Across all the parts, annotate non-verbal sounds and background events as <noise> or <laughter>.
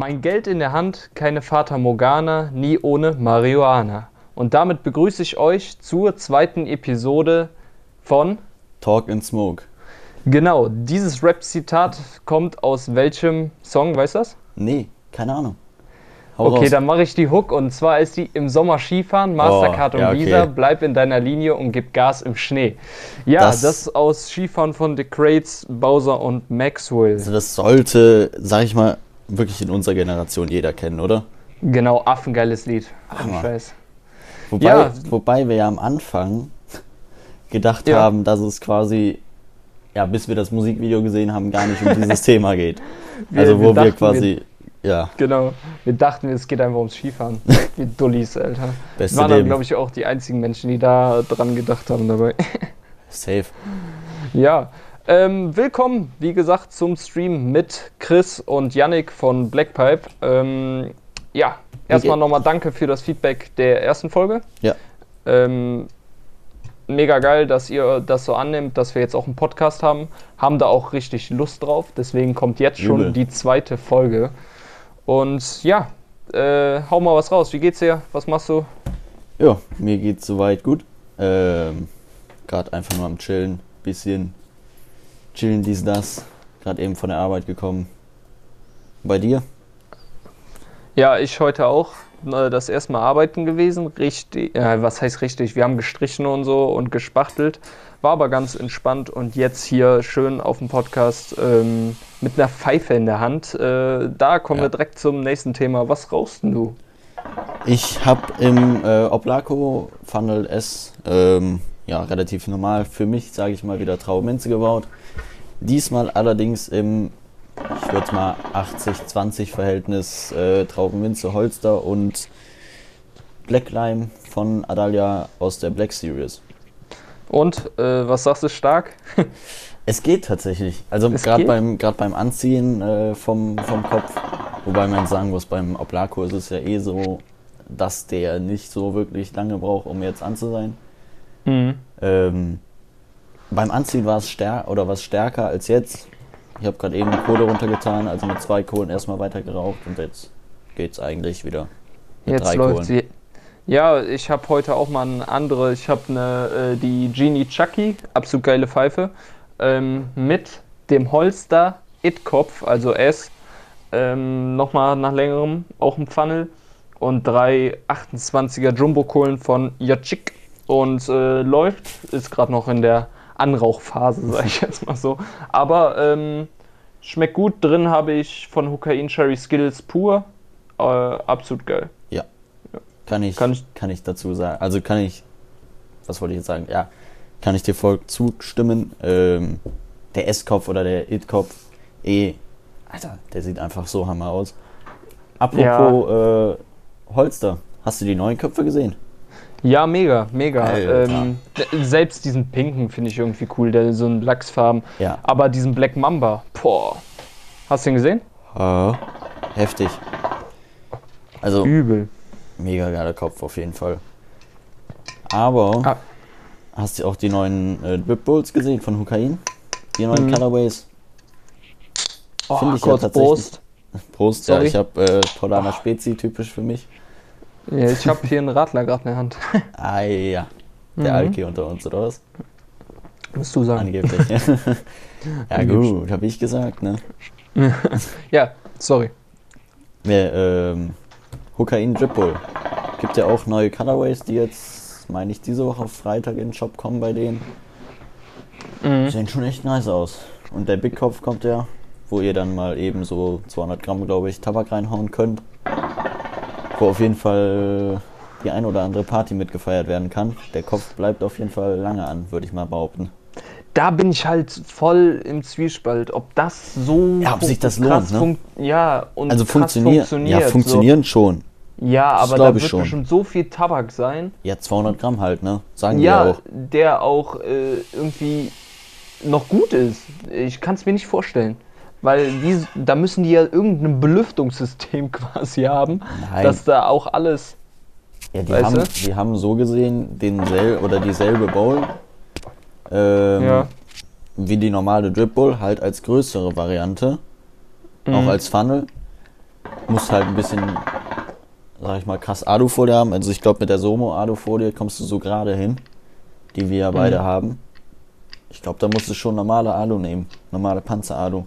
Mein Geld in der Hand, keine Fata Morgana, nie ohne Marihuana. Und damit begrüße ich euch zur zweiten Episode von Talk and Smoke. Genau, dieses Rap-Zitat kommt aus welchem Song, weißt du das? Nee, keine Ahnung. Hau Okay, raus. dann mache ich die Hook und zwar ist die im Sommer Skifahren, Mastercard Oh, und ja, okay. Visa, bleib in deiner Linie und gib Gas im Schnee. Ja, das, Das- ist aus Skifahren von The Crates, Bowser und Maxwell. Also das sollte, sag ich mal, wirklich in unserer Generation jeder kennen, oder? Genau, affengeiles Lied. Scheiß. Wobei, Ja. wobei wir ja am Anfang <laughs> gedacht Ja. haben, dass es quasi, ja, bis wir das Musikvideo gesehen haben, gar nicht um dieses <laughs> Thema geht. Wir- also wir wo wir, quasi, ja, Genau, wir dachten, es geht einfach ums Skifahren. <laughs> Wie Dullis, Alter. Wir beste waren dann, glaube ich, auch die einzigen Menschen, die da dran gedacht haben dabei. Safe. Ja, ähm, willkommen, wie gesagt, zum Stream mit Chris und Yannick von Blackpipe. Ähm, ja, erstmal nochmal danke für das Feedback der ersten Folge. Ja. Ähm, mega geil, dass ihr das so annimmt, dass wir jetzt auch einen Podcast haben. Haben da auch richtig Lust drauf. Deswegen kommt jetzt schon Übel. die zweite Folge. Und ja, äh, hau mal was raus. Wie geht's dir? Was machst du? Ja, mir geht's soweit gut. Ähm, Gerade einfach nur am Chillen, bisschen chillen, dies, das. Gerade eben von der Arbeit gekommen. Bei dir? Ja, ich heute auch äh, das erste Mal arbeiten gewesen. Richtig, äh, was heißt richtig? Wir haben gestrichen und so und gespachtelt. War aber ganz entspannt und jetzt hier schön auf dem Podcast ähm, mit einer Pfeife in der Hand. Äh, da kommen Ja. wir direkt zum nächsten Thema. Was rauchst denn du? Ich habe im äh, Oplaco Funnel S ähm, ja, relativ normal für mich, sage ich mal, wieder Traubenminze gebaut. Diesmal allerdings im, ich würde mal 80-20 Verhältnis äh, Traubenminze Holster und Black Lime von Adalia aus der Black Series. Und äh, was sagst du stark? <laughs> Es geht tatsächlich. Also gerade beim, grad beim Anziehen äh, vom, vom Kopf, wobei man sagen muss, beim Oplaco ist es ja eh so, dass der nicht so wirklich lange braucht, um jetzt an zu sein. Mhm. Ähm, beim Anziehen war es stär oder was stärker als jetzt. Ich habe gerade eben Kohle runtergetan, also mit zwei Kohlen erstmal weiter geraucht und jetzt geht's eigentlich wieder mit Jetzt drei läuft Kohlen. sie. Ja, ich habe heute auch mal eine andere. Ich habe eine, äh, die Genie Chucky, absolut geile Pfeife, ähm, mit dem Holster It-Kopf, also S, ähm, nochmal nach längerem, auch ein Funnel und drei 28er Jumbo-Kohlen von Yachik und äh, läuft, ist gerade noch in der Anrauchphase, <laughs> sage ich jetzt mal so. Aber ähm, schmeckt gut. Drin habe ich von Hukain Cherry Skills pur. Äh, absolut geil. Kann ich, Kann kann ich- ich, dazu sagen. Also kann ich, was wollte ich jetzt sagen? Ja, kann ich dir voll zustimmen. Ähm, der S-Kopf oder der It-Kopf, eh, Alter, der sieht einfach so hammer aus. Apropos äh, Holster, hast du die neuen Köpfe gesehen? Ja, mega, mega. Ähm, selbst diesen pinken finde ich irgendwie cool, der so ein Lachsfarben. Ja. Aber diesen Black Mamba, boah. Hast du den gesehen? Äh, heftig. Also, Übel. mega geiler Kopf auf jeden Fall. Aber, Ah. hast du auch die neuen äh, Drip Bulls gesehen von Hukain? Die neuen Mhm. Colorways? Oh, Finde ich ja kurz tatsächlich- Prost. <laughs> Prost, Sorry. ja, ich habe äh, Polana Spezi, typisch für mich. Ja, ich habe hier einen Radler gerade in der Hand. <laughs> Ah ja, der Mhm. Alki unter uns, oder was? Musst du sagen. Angeblich. <laughs> ja Angeblich. gut, habe ich gesagt, ne? <laughs> Ja, sorry. Der, ähm, Hukain Drip Bull. Gibt ja auch neue Colorways, die jetzt, meine ich, diese Woche auf Freitag in den Shop kommen bei denen. Mhm. Sehen schon echt nice aus. Und der Big Kopf kommt ja, wo ihr dann mal eben so 200 Gramm, glaube ich, Tabak reinhauen könnt. Wo auf jeden Fall die ein oder andere Party mitgefeiert werden kann. Der Kopf bleibt auf jeden Fall lange an, würde ich mal behaupten. Da bin ich halt voll im Zwiespalt, ob das so Ja, ob sich das krass lohnt, ne? Ja, und Also krass funktioniert, ja, funktionieren schon. So. Ja, Das aber da wird schon. bestimmt so viel Tabak sein. Ja, 200 Gramm halt, ne? Sagen Ja, ja auch. der auch äh, irgendwie noch gut ist. Ich kann es mir nicht vorstellen. Weil die, da müssen die ja irgendein Belüftungssystem <laughs> quasi haben, Nein. dass da auch alles. Ja, die haben, die haben so gesehen densel oder dieselbe Bowl ähm, Ja. wie die normale Drip Bowl, halt als größere Variante, Mhm. auch als Funnel. musst halt ein bisschen, sag ich mal, krass Alufolie haben. Also ich glaube, mit der Somo Alufolie kommst du so gerade hin, die wir ja beide Mhm. haben. Ich glaube, da musst du schon normale Alu nehmen, normale Panzer-Alu.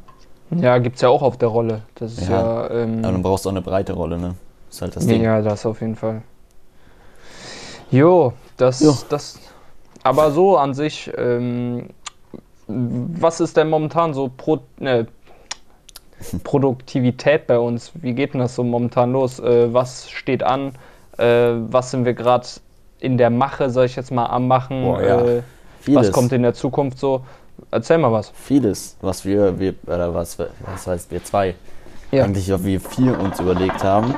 Ja, gibt's ja auch auf der Rolle. Das ist Ja. ja, ähm, Aber dann brauchst du auch eine breite Rolle, ne? ist halt das Ding. ja, das auf jeden Fall. Jo, das, Jo. das, aber so an sich, ähm, was ist denn momentan so Pro, ne, Produktivität bei uns? Wie geht denn das so momentan los? Äh, was steht an? Äh, was sind wir gerade in der Mache, soll ich jetzt mal am machen? Boah, ja. äh, was kommt in der Zukunft so? Erzähl mal was. vieles, was wir, wir oder was, was heißt wir zwei, Ja. eigentlich auch wir vier uns überlegt haben.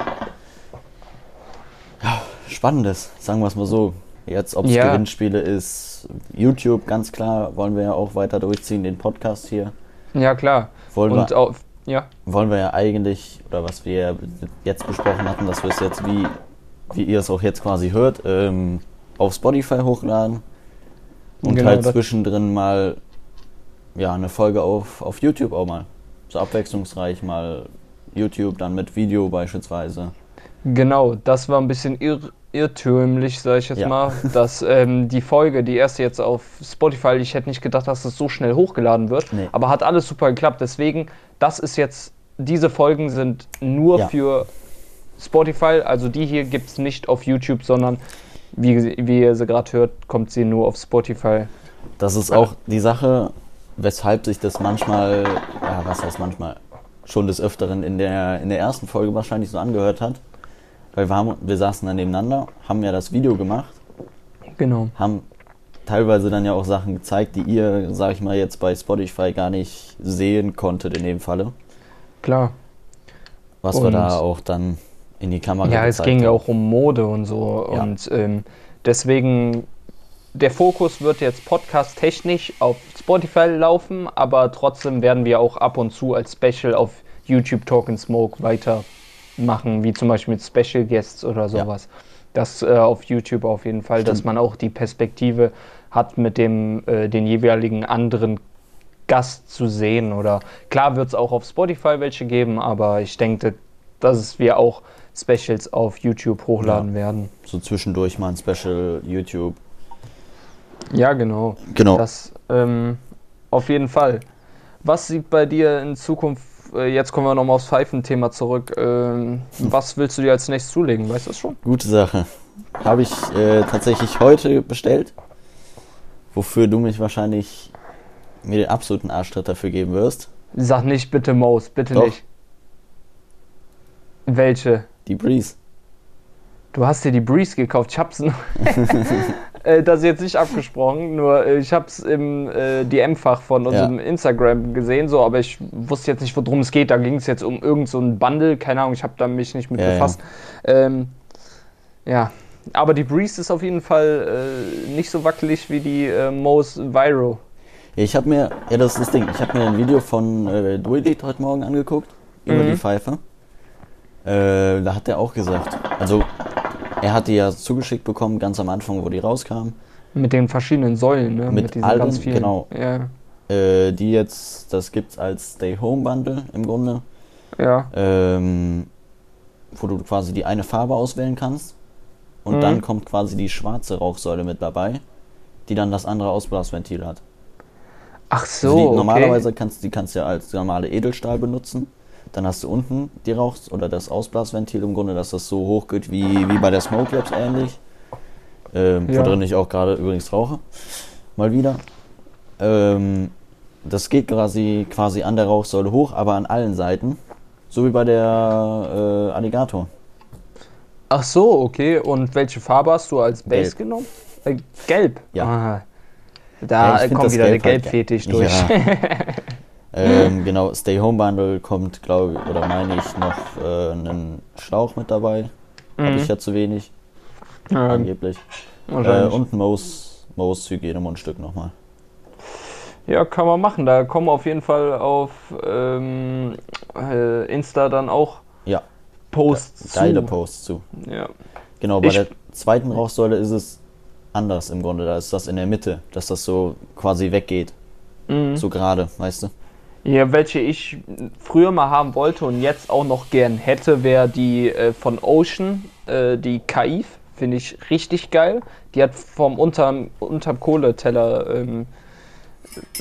Ja, spannendes, sagen wir es mal so. Jetzt, ob es Ja. Gewinnspiele ist, YouTube, ganz klar, wollen wir ja auch weiter durchziehen, den Podcast hier. Ja, klar. Wollen Und wir, auch, ja, wollen wir ja eigentlich, oder was wir jetzt besprochen hatten, dass wir es jetzt, wie, wie ihr es auch jetzt quasi hört, ähm, auf Spotify hochladen und Genau, halt zwischendrin mal ja, eine Folge auf, auf YouTube auch mal. So abwechslungsreich mal YouTube dann mit Video beispielsweise. Genau, das war ein bisschen irr irrtümlich, sage ich jetzt Ja. mal, <laughs> dass ähm, die Folge, die erste jetzt auf Spotify, ich hätte nicht gedacht, dass das so schnell hochgeladen wird, Nee. aber hat alles super geklappt. Deswegen, das ist jetzt, diese Folgen sind nur Ja. für Spotify, also die hier gibt es nicht auf YouTube, sondern wie, wie ihr sie gerade hört, kommt sie nur auf Spotify. Das ist auch die Sache, weshalb sich das manchmal, ja, was heißt manchmal, schon des Öfteren in der, in der ersten Folge wahrscheinlich so angehört hat. Weil wir, haben, wir saßen dann nebeneinander, haben ja das Video gemacht, Genau. haben teilweise dann ja auch Sachen gezeigt, die ihr, sag ich mal, jetzt bei Spotify gar nicht sehen konntet in dem Falle. Klar. Was wir Und- da auch dann in die Kamera Ja, es ging ja auch um Mode und so. Ja. Und ähm, deswegen, der Fokus wird jetzt podcast-technisch auf Spotify laufen, aber trotzdem werden wir auch ab und zu als Special auf YouTube Talk and Smoke weitermachen, wie zum Beispiel mit Special Guests oder sowas. Das äh, auf YouTube auf jeden Fall, dass Stimmt. man auch die Perspektive hat, mit dem äh, den jeweiligen anderen Gast zu sehen. Oder klar wird es auch auf Spotify welche geben, aber ich denke, dass wir auch Specials auf YouTube hochladen werden. So zwischendurch mal ein Special YouTube. Ja, genau. Genau. Das ähm, auf jeden Fall. Was sieht bei dir in Zukunft, äh, jetzt kommen wir nochmal aufs Pfeifenthema zurück, ähm, was willst du dir als nächstes zulegen? Weißt du das schon? Gute Sache. Habe ich äh, tatsächlich heute bestellt, wofür du mich wahrscheinlich mir den absoluten Arschtritt dafür geben wirst. Sag nicht bitte Maus, bitte Doch. nicht. Welche? Die Breeze. Du hast dir die Breeze gekauft. Ich hab's <laughs> äh, das ist jetzt nicht abgesprochen, nur äh, ich hab's im äh, DM-Fach von unserem Instagram gesehen, so, aber ich wusste jetzt nicht, worum es geht. Da ging es jetzt um irgend so Bundle, keine Ahnung, ich habe da mich nicht mit Ja, ja. befasst. Ähm, ja, aber die Breeze ist auf jeden Fall äh, nicht so wackelig wie die äh, Mose Viro. Ja, ich habe mir, ja, das ist das Ding. Ich habe mir ein Video von äh, Duelit heute Morgen angeguckt über Mhm. die Pfeife. Äh, da hat er auch gesagt, also er hat die ja zugeschickt bekommen, ganz am Anfang, wo die rauskam. Mit den verschiedenen Säulen, ne? Mit diesen allen, ganz vielen. genau. Ja, Äh, die jetzt, das gibt's als Stay Home Bundle im Grunde, ja. ähm, wo du quasi die eine Farbe auswählen kannst. Und Mhm. dann kommt quasi die schwarze Rauchsäule mit dabei, die dann das andere Ausblasventil hat. Ach so, Also die, okay. Normalerweise kannst die kannst du ja als normale Edelstahl benutzen. Dann hast du unten die Rauchs- oder das Ausblasventil im Grunde, dass das so hoch geht wie, wie bei der Smoke Labs ähnlich. Ähm, Ja. Wo drin ich auch gerade übrigens rauche. Mal wieder. Ähm, das geht quasi, quasi an der Rauchsäule hoch, aber an allen Seiten. So wie bei der äh, Alligator. Ach so, okay. Und welche Farbe hast du als Base Gelb. genommen? Äh, gelb. Ja. Ah. Ja, Da find kommt wieder Gelb der halt Gelbfetisch ge- durch. Ja. <laughs> ähm, genau, Stay Home Bundle kommt, glaube ich, oder meine ich, noch äh, einen Schlauch mit dabei. Habe Mhm. ich ja zu wenig, Ja, angeblich. Äh, und Moos, Moos Hygienemundstück nochmal. ja, kann man machen. Da kommen auf jeden Fall auf ähm, äh, Insta dann auch Ja, Posts geile zu. Posts zu. Ja. Genau, bei Ich- der zweiten Rauchsäule ist es anders im Grunde. Da ist das in der Mitte, dass das so quasi weggeht. Mhm. So gerade, weißt du? Ja, welche ich früher mal haben wollte und jetzt auch noch gern hätte, wäre die äh, von Ocean, äh, die Kaif. Finde ich richtig geil. Die hat vom unterm, unterm Kohleteller ähm,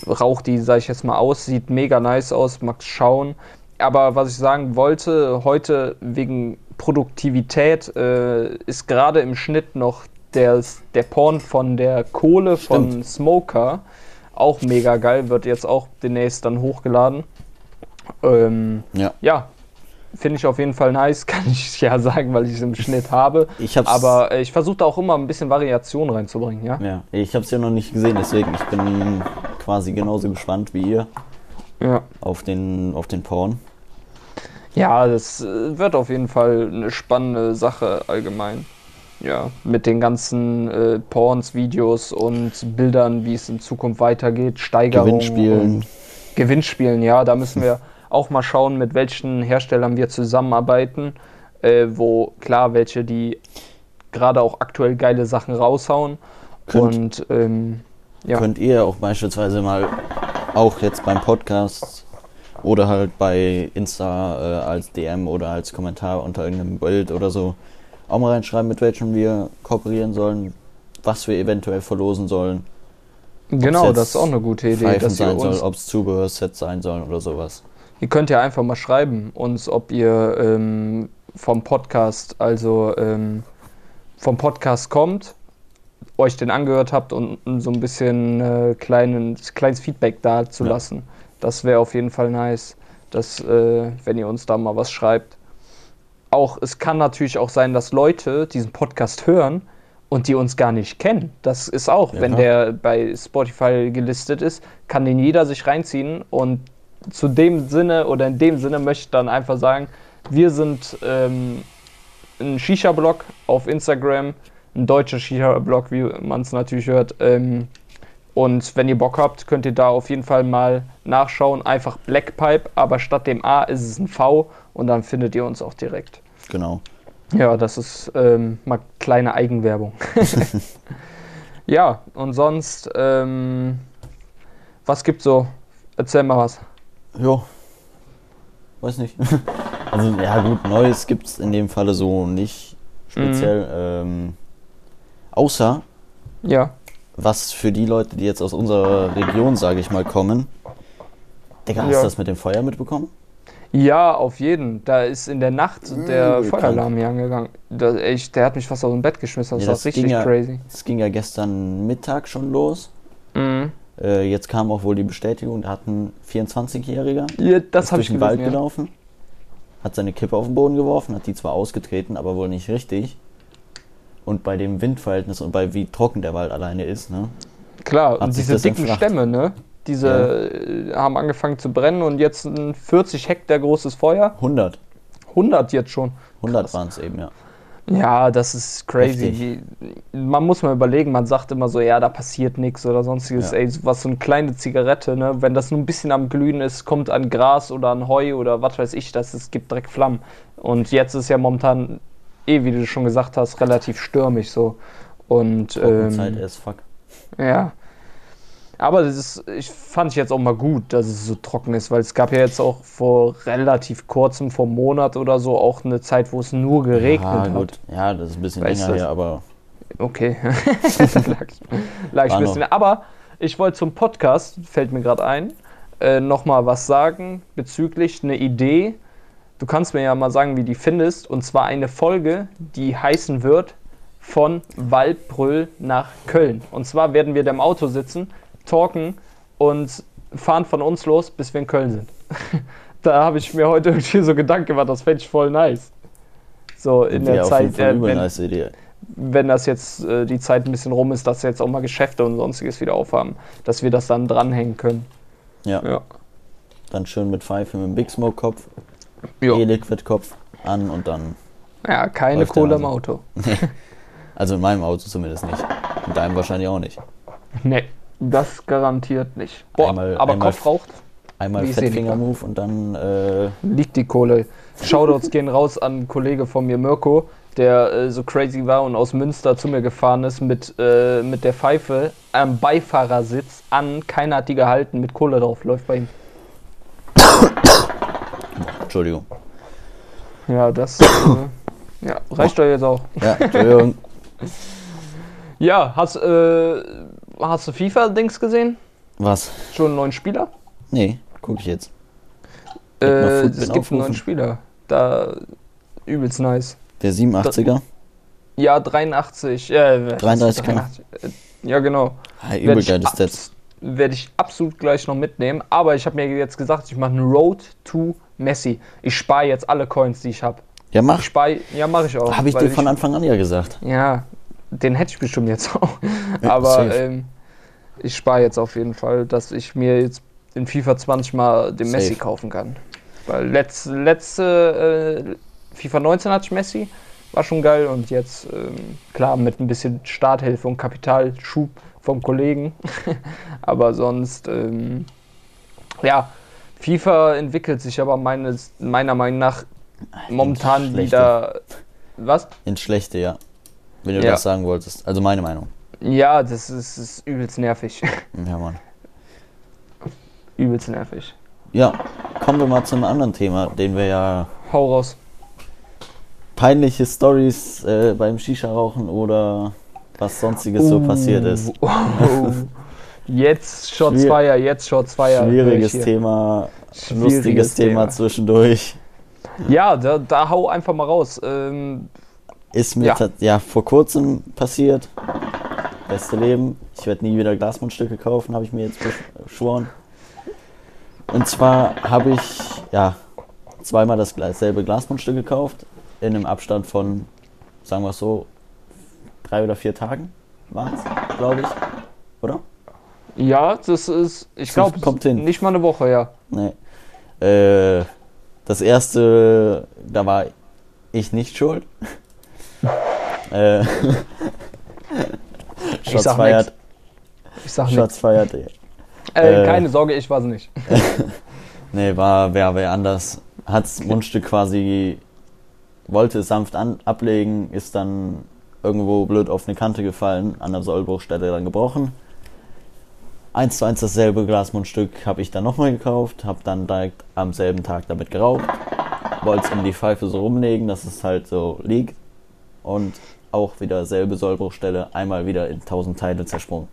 raucht die, sag ich jetzt mal, aus. Sieht mega nice aus, mag schauen. Aber was ich sagen wollte, heute wegen Produktivität äh, ist gerade im Schnitt noch der, der Porn von der Kohle von Stimmt. Smoker auch mega geil, wird jetzt auch demnächst dann hochgeladen. Ähm, Ja. ja, finde ich auf jeden Fall nice, <laughs> kann ich ja sagen, weil ich es im Schnitt habe. Ich hab's, Aber äh, ich versuche da auch immer ein bisschen Variation reinzubringen, ja? ja, ich habe es ja noch nicht gesehen, deswegen ich bin quasi genauso gespannt wie ihr Ja. auf den, auf den Porn. Ja, das äh, wird auf jeden Fall eine spannende Sache allgemein. Ja, mit den ganzen äh, Porns, Videos und Bildern, wie es in Zukunft weitergeht, Steigerung. Gewinnspielen. und Gewinnspielen, ja, da müssen wir <laughs> auch mal schauen, mit welchen Herstellern wir zusammenarbeiten, äh, wo klar, welche die gerade auch aktuell geile Sachen raushauen. Könnt- und ähm, ja, Könnt ihr auch beispielsweise mal auch jetzt beim Podcast oder halt bei Insta äh, als DM oder als Kommentar unter irgendeinem Bild oder so auch mal reinschreiben, mit welchem wir kooperieren sollen, was wir eventuell verlosen sollen. genau, das ist auch eine gute Idee. Pfeifen Dass ihr sein uns soll, ob es Zubehörsets sein sollen oder sowas. Ihr könnt ja einfach mal schreiben, uns, ob ihr ähm, vom Podcast, also ähm, vom Podcast kommt, euch den angehört habt und so ein bisschen äh, kleinen, kleines Feedback da zu Ja. lassen. Das wäre auf jeden Fall nice, dass, äh, wenn ihr uns da mal was schreibt. Auch, es kann natürlich auch sein, dass Leute diesen Podcast hören und die uns gar nicht kennen. Das ist auch, Ja, wenn der bei Spotify gelistet ist, kann den jeder sich reinziehen und zu dem Sinne oder in dem Sinne möchte ich dann einfach sagen, wir sind ähm, ein Shisha-Blog auf Instagram, ein deutscher Shisha-Blog, wie man es natürlich hört. Ähm, und wenn ihr Bock habt, könnt ihr da auf jeden Fall mal nachschauen. Einfach Blackpipe, aber statt dem A ist es ein V und dann findet ihr uns auch direkt. Genau. Ja, das ist ähm, mal kleine Eigenwerbung. <laughs> ja, und sonst, ähm, was gibt's so? Erzähl mal was. Ja. Weiß nicht. <laughs> also, ja, gut, Neues gibt es in dem Falle so nicht speziell. Ähm, außer, Ja. was für die Leute, die jetzt aus unserer Region, sage ich mal, kommen. Digga, hast Ja. du das mit dem Feuer mitbekommen? Ja, auf jeden. Da ist in der Nacht der Übel Feueralarm hier angegangen. Da, echt, der hat mich fast aus dem Bett geschmissen. Das Ja, war das richtig ging ja- crazy. Es ging ja gestern Mittag schon los. Mhm. Äh, jetzt kam auch wohl die Bestätigung, da hat ein 24-Jähriger Ja, das ist durch ich den Wald gelesen. Ja. gelaufen, hat seine Kippe auf den Boden geworfen, hat die zwar ausgetreten, aber wohl nicht richtig. Und bei dem Windverhältnis und bei wie trocken der Wald alleine ist, ne? Klar, und diese dicken. Stämme, ne? Diese äh, haben angefangen zu brennen und jetzt ein 40 Hektar großes Feuer. 100. 100 jetzt schon. 100 Krass. waren es eben, ja. Ja, das ist crazy. Wie, man muss mal überlegen, man sagt immer so, ja, da passiert nichts oder sonstiges. Ja. Ey, was so eine kleine Zigarette, ne? Wenn das nur ein bisschen am Glühen ist, kommt an Gras oder an Heu oder was weiß ich, das es gibt direkt Flammen. Und jetzt ist ja momentan, eh, wie du schon gesagt hast, relativ stürmisch so. Und Trockenzeit ähm, as fuck. ja. Aber das ist, ich fand ich jetzt auch mal gut, dass es so trocken ist, weil es gab ja jetzt auch vor relativ kurzem, vor einem Monat oder so, auch eine Zeit, wo es nur geregnet ja, hat. gut. Ja, das ist ein bisschen Weißt länger du- her, aber Okay. <laughs> lag ich, lag ich ein bisschen. Aber ich wollte zum Podcast, fällt mir gerade ein, äh, nochmal was sagen bezüglich eine Idee. Du kannst mir ja mal sagen, wie die findest. Und zwar eine Folge, die heißen wird von Waldbrüll nach Köln. Und zwar werden wir da im Auto sitzen, talken und fahren von uns los, bis wir in Köln sind. <laughs> da habe ich mir heute irgendwie so Gedanken gemacht, das fände ich voll nice. So in der auf Zeit, äh, wenn, nice wenn das jetzt äh, die Zeit ein bisschen rum ist, dass jetzt auch mal Geschäfte und sonstiges wieder aufhaben, dass wir das dann dranhängen können. Ja, Ja. dann schön mit Pfeife mit dem Big Smoke Kopf, Ja, E-Liquid Kopf an und dann, ja keine Kohle im. Auto. <laughs> also in meinem Auto zumindest nicht. In deinem wahrscheinlich auch nicht. Nee, das garantiert nicht. Boah, Einmal- aber einmal- Kopf raucht, Einmal Fettfinger-Move und dann, äh, liegt die Kohle. Shoutouts gehen raus an einen Kollege von mir, Mirko, der äh, so crazy war und aus Münster zu mir gefahren ist mit, äh, mit der Pfeife am Beifahrersitz an. Keiner hat die gehalten, mit Kohle drauf, läuft bei ihm. Entschuldigung. Ja, das äh, ja, reicht doch jetzt auch. Ja, Entschuldigung. <laughs> Ja, hast, äh, hast du FIFA-Dings gesehen? Was? Schon einen neuen Spieler? Nee, guck ich jetzt. Äh, es gibt einen neuen Spieler. Da übelst nice. Der 87er. Ja, 83. Äh, 33 kann er. äh, Ja, genau. Ja, übel geiles Stats. Werde ich absolut gleich noch mitnehmen. Aber ich habe mir jetzt gesagt, ich mache eine Road to Messi. Ich spare jetzt alle Coins, die ich habe. Ja, mach. Ich spare, ja, mache ich auch. Habe ich dir von Anfang an ja gesagt. Ja, den hätte ich bestimmt jetzt auch. Ja, <laughs> Aber ähm, ich spare jetzt auf jeden Fall, dass ich mir jetzt in FIFA 20 mal den Safe. Messi kaufen kann. Weil letz, letzte äh, FIFA 19 hatte ich Messi, war schon geil und jetzt, ähm, klar, mit ein bisschen Starthilfe und Kapitalschub vom Kollegen. <laughs> aber sonst, ähm, ja, FIFA entwickelt sich aber meines, meiner Meinung nach momentan wieder. Was? Ins Schlechte, ja. Wenn du Ja. das sagen wolltest. Also meine Meinung. Ja, das ist, ist übelst nervig. <laughs> Ja, Mann. übelst nervig. Ja, kommen wir mal zu einem anderen Thema, den wir ja Hau raus. peinliche Stories äh, beim Shisha-Rauchen oder was sonstiges so passiert ist. Oh, Jetzt Shots Schwier- Fire, jetzt Shots Fire. Schwieriges. Thema, Schwieriges lustiges Thema, Thema. zwischendurch. Ja, da, da hau einfach mal raus. Ähm, Ist mir Ja. ja. vor kurzem passiert. Beste Leben. Ich werde nie wieder Glasmundstücke kaufen, habe ich mir jetzt beschworen. Und zwar habe ich ja zweimal das gleich- selbe Glasmundstück gekauft. In einem Abstand von, sagen wir es so, drei oder vier Tagen war es, glaube ich. Oder? ja, das ist, ich glaube, nicht mal eine Woche, ja. Nee. Äh, das erste, da war ich nicht schuld. Äh, <laughs> Shots sag feiert. nix. Ich sag nichts. Shots feiert. Äh, äh, keine Sorge, ich war's nicht. <laughs> <laughs> Nee, war wer, wer anders. Hat's Mundstück quasi, wollte es sanft an, ablegen, ist dann irgendwo blöd auf eine Kante gefallen, an der Sollbruchstelle dann gebrochen. Eins zu eins dasselbe Glasmundstück habe ich dann nochmal gekauft, habe dann direkt am selben Tag damit geraucht, wollte es in die Pfeife so rumlegen, dass es halt so liegt und auch wieder selbe Sollbruchstelle, einmal wieder in tausend Teile zersprungen.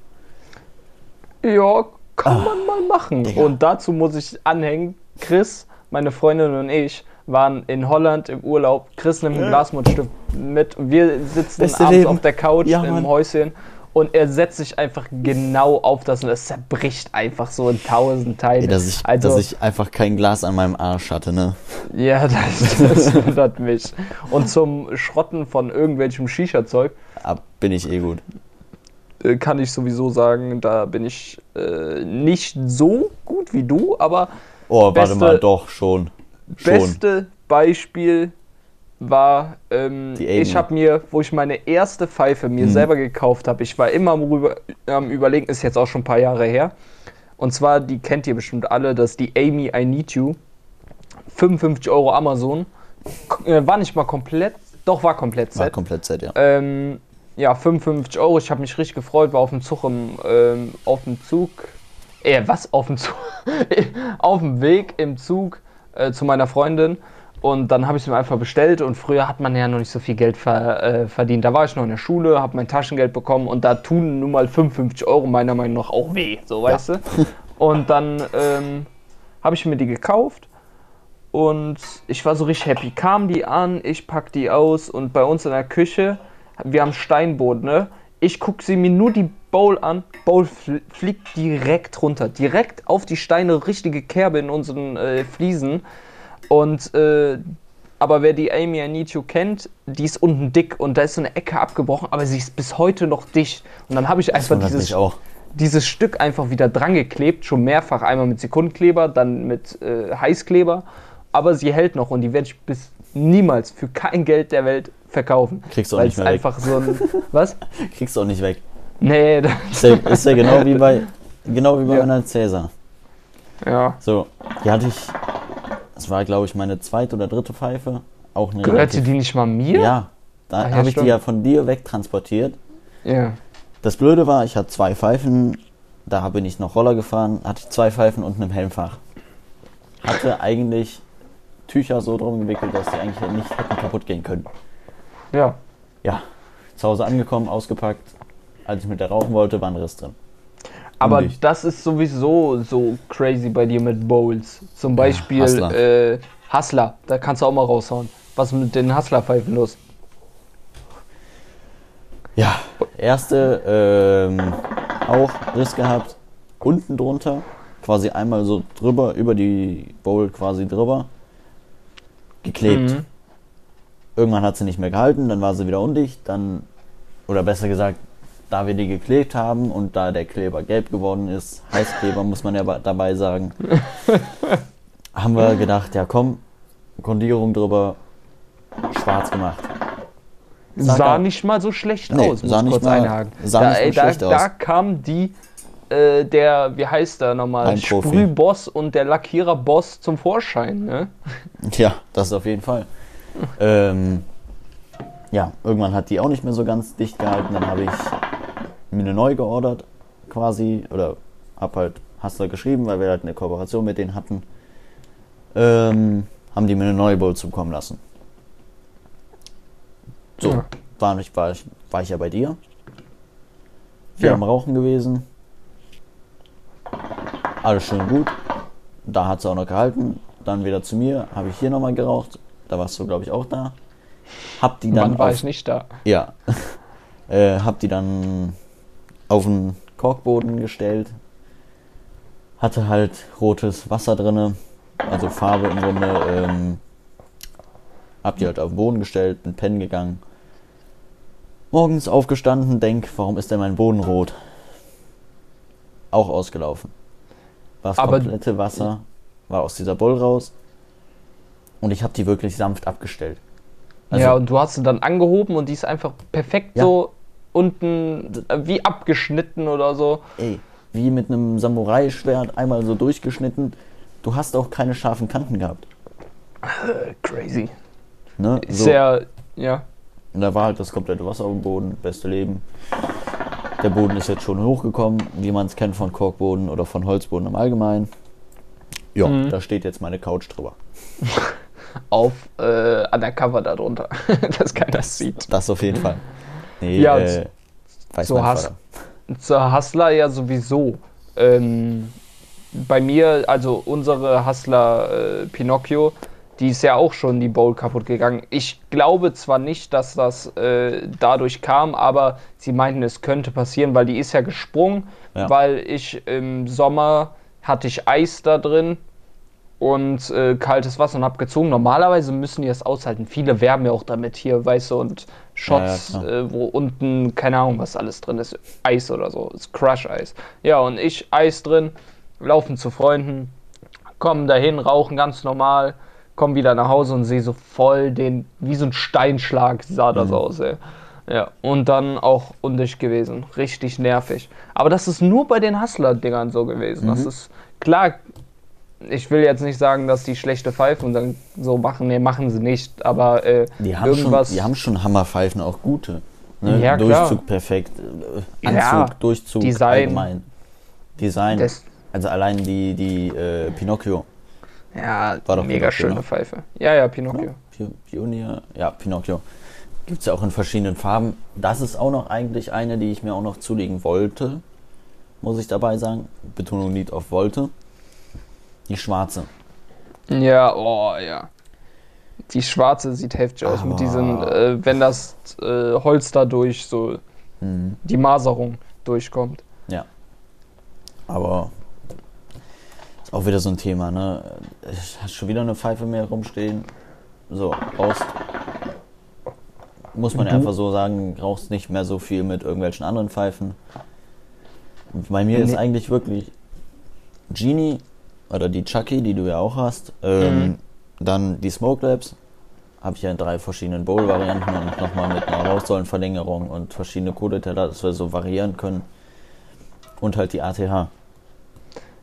Ja, kann man mal machen. Digga. Und dazu muss ich anhängen, Chris, meine Freundin und ich waren in Holland im Urlaub. Chris nimmt ein Glasmundstück mit. Wir sitzen Beste abends Leben. auf der Couch Ja, im. Häuschen und er setzt sich einfach genau auf das und es zerbricht einfach so in tausend Teile. Ey, dass, ich, also, dass ich einfach kein Glas an meinem Arsch hatte, ne? ja, <laughs> das, das wundert mich. Und zum Schrotten von irgendwelchem Shisha-Zeug bin ich eh gut. äh, kann ich sowieso sagen, da bin ich äh, nicht so gut wie du, aber Oh, warte Beste- mal, doch, schon. Schon. Beste Beispiel war, ähm, ich habe mir, wo ich meine erste Pfeife mir Mhm. selber gekauft habe, ich war immer am, rüber, am überlegen, ist jetzt auch schon ein paar Jahre her. Und zwar, die kennt ihr bestimmt alle, das ist die Amy I Need You. 55 Euro Amazon. Äh, war nicht mal komplett, doch war komplett War Set. komplett set, ja. Ähm, ja, 55 Euro. Ich habe mich richtig gefreut, war auf dem Zug im, ähm, auf dem Zug. Äh, was? Auf dem Zug? <laughs> auf dem Weg im Zug äh, zu meiner Freundin. Und dann habe ich es mir einfach bestellt. Und früher hat man ja noch nicht so viel Geld ver, äh, verdient. Da war ich noch in der Schule, habe mein Taschengeld bekommen. Und da tun nun mal 55 Euro meiner Meinung nach auch weh. So, weißt du? Und dann ähm, habe ich mir die gekauft. Und ich war so richtig happy. Kam die an, ich pack die aus und bei uns in der Küche, wir haben Steinboden, ne? Ich guck sie mir nur die Bowl an, Bowl fl fliegt direkt runter, direkt auf die Steine, richtige Kerbe in unseren äh, Fliesen. Und äh, aber wer die Amy I Need You kennt, die ist unten dick und da ist so eine Ecke abgebrochen, aber sie ist bis heute noch dicht. Und dann habe ich einfach dieses dieses Stück einfach wieder dran geklebt, schon mehrfach, einmal mit Sekundenkleber, dann mit äh, Heißkleber, aber sie hält noch und die werde ich bis niemals für kein Geld der Welt verkaufen. Kriegst du auch nicht mehr weg. einfach so ein <laughs> was? Kriegst du auch nicht weg. Nee, <laughs> das, Ist ja, ist ja genau wie bei, genau wie bei Ja. Cäsar. ja. So, die hatte ich, das war glaube ich meine zweite oder dritte Pfeife. Auch eine Gehörte relativ- die nicht mal mir? Ja, da Ah, ja, habe ich die ja von dir wegtransportiert. Ja. Das Blöde war, ich hatte zwei Pfeifen, da bin ich noch Roller gefahren, hatte ich zwei Pfeifen und einen Helmfach. hatte eigentlich Tücher so drum gewickelt, dass die eigentlich nicht hätten kaputt gehen können. Ja. Ja, zu Hause angekommen, ausgepackt. Als ich mit der rauchen wollte, war ein Riss drin. Aber Undicht. das ist sowieso so crazy bei dir mit Bowls. Zum Beispiel Hustler. äh, Hustler, da kannst du auch mal raushauen. Was ist mit den Hustler-Pfeifen los? Ja, erste ähm, auch Riss gehabt, unten drunter, quasi einmal so drüber, über die Bowl quasi drüber, geklebt. Mhm. Irgendwann hat sie nicht mehr gehalten, dann war sie wieder undicht, dann, oder besser gesagt, da wir die geklebt haben und da der Kleber gelb geworden ist, Heißkleber muss man ja dabei sagen, <laughs> haben wir gedacht, ja komm, Grundierung drüber, schwarz gemacht. Sag sah er- nicht mal so schlecht Nee, aus, muss sah ich nicht kurz mal- einhaken. sah da, nicht ey, da, schlecht aus. da kam die, äh, der, wie heißt der nochmal. Sprühboss und der Lackierer-Boss zum Vorschein, ne? Ja, das auf jeden Fall. <laughs> ähm, ja, irgendwann hat die auch nicht mehr so ganz dicht gehalten. Dann habe ich mir eine neu geordert, quasi. Oder habe halt Hustler geschrieben, weil wir halt eine Kooperation mit denen hatten. Ähm, haben die mir eine neue Bowl zukommen lassen. So, Ja. war, ich, war, ich, war ich ja bei dir. Wir Ja. am Rauchen gewesen. Alles schön gut. Da hat sie auch noch gehalten. Dann wieder zu mir, habe ich hier nochmal geraucht. Da warst du, glaube ich, auch da. Hab die dann Wann war auf, ich nicht da? ja, <laughs> äh, hab die dann auf den Korkboden gestellt. Hatte halt rotes Wasser drinne, also Farbe im Grunde. Ähm, hab die halt auf den Boden gestellt, bin pennen gegangen. Morgens aufgestanden, denk, warum ist denn mein Boden rot? Auch ausgelaufen. War das Aber- komplette Wasser, war aus dieser Bowl raus. Und ich habe die wirklich sanft abgestellt. Also- ja, und du hast sie dann angehoben und die ist einfach perfekt Ja. so unten äh, wie abgeschnitten oder so. ey, wie mit einem Samurai-Schwert einmal so durchgeschnitten. Du hast auch keine scharfen Kanten gehabt. <laughs> Crazy. Ne? Ist sehr, ja. Und da war halt das komplette Wasser auf dem Boden, beste Leben. Der Boden ist jetzt schon hochgekommen, wie man es kennt von Korkboden oder von Holzboden im Allgemeinen. Ja, Mhm. da steht jetzt meine Couch drüber. <laughs> Auf äh, Undercover darunter, <laughs> dass keiner das sieht. Das auf jeden Fall. Nee, Ja, äh, weiß so Vater. Zur Hustler ja sowieso. Ähm, bei mir, also unsere Hustler äh, Pinocchio, die ist ja auch schon die Bowl kaputt gegangen. Ich glaube zwar nicht, dass das äh, dadurch kam, aber sie meinten, es könnte passieren, weil die ist ja gesprungen, Ja. weil ich im Sommer hatte ich Eis da drin und äh, kaltes Wasser und hab gezogen. Normalerweise müssen die das aushalten. Viele werben ja auch damit hier, weißt du, und Shots, Ja, ja, äh, wo unten, keine Ahnung, was alles drin ist, Eis oder so, ist Crush-Eis. Ja, und ich Eis drin, laufen zu Freunden, kommen dahin, rauchen ganz normal, kommen wieder nach Hause und sehe so voll den, wie so ein Steinschlag sah das Mhm. aus, ey. Ja, und dann auch undicht gewesen. Richtig nervig. Aber das ist nur bei den Hustler-Dingern so gewesen. Das Mhm. ist klar, ich will jetzt nicht sagen, dass die schlechte Pfeifen dann so machen. Nee, machen sie nicht. Aber äh, Die haben, irgendwas. schon, die haben schon Hammerpfeifen, auch gute. Ne? Ja, klar. Durchzug perfekt, äh, Anzug, Ja, Durchzug, Design. allgemein. Design. Das- also allein die, die äh, Pinocchio. ja, War doch mega Pinocchio, schöne ne? Pfeife. Ja, ja, Pinocchio. Ne? Pi- Pionier, ja, Pinocchio. Gibt es ja auch in verschiedenen Farben. Das ist auch noch eigentlich eine, die ich mir auch noch zulegen wollte, muss ich dabei sagen. Betonung liegt auf wollte. Die schwarze. Ja, oh ja. Die schwarze sieht heftig aus mit Aber- diesen, äh, wenn das äh, Holz da durch so Mhm. die Maserung durchkommt. Ja. Aber ist auch wieder so ein Thema, ne? Hast schon wieder eine Pfeife mehr rumstehen. So, rauchst. Muss man ja Du- einfach so sagen, rauchst nicht mehr so viel mit irgendwelchen anderen Pfeifen. Bei mir ist Nee. eigentlich wirklich Genie oder die Chucky, die du ja auch hast. Ähm, Mhm. Dann die Smoke Labs. Habe ich ja in drei verschiedenen Bowl-Varianten und nochmal mit einer Rauchsäulenverlängerung und verschiedene Codeteller, dass wir so variieren können. Und halt die ATH.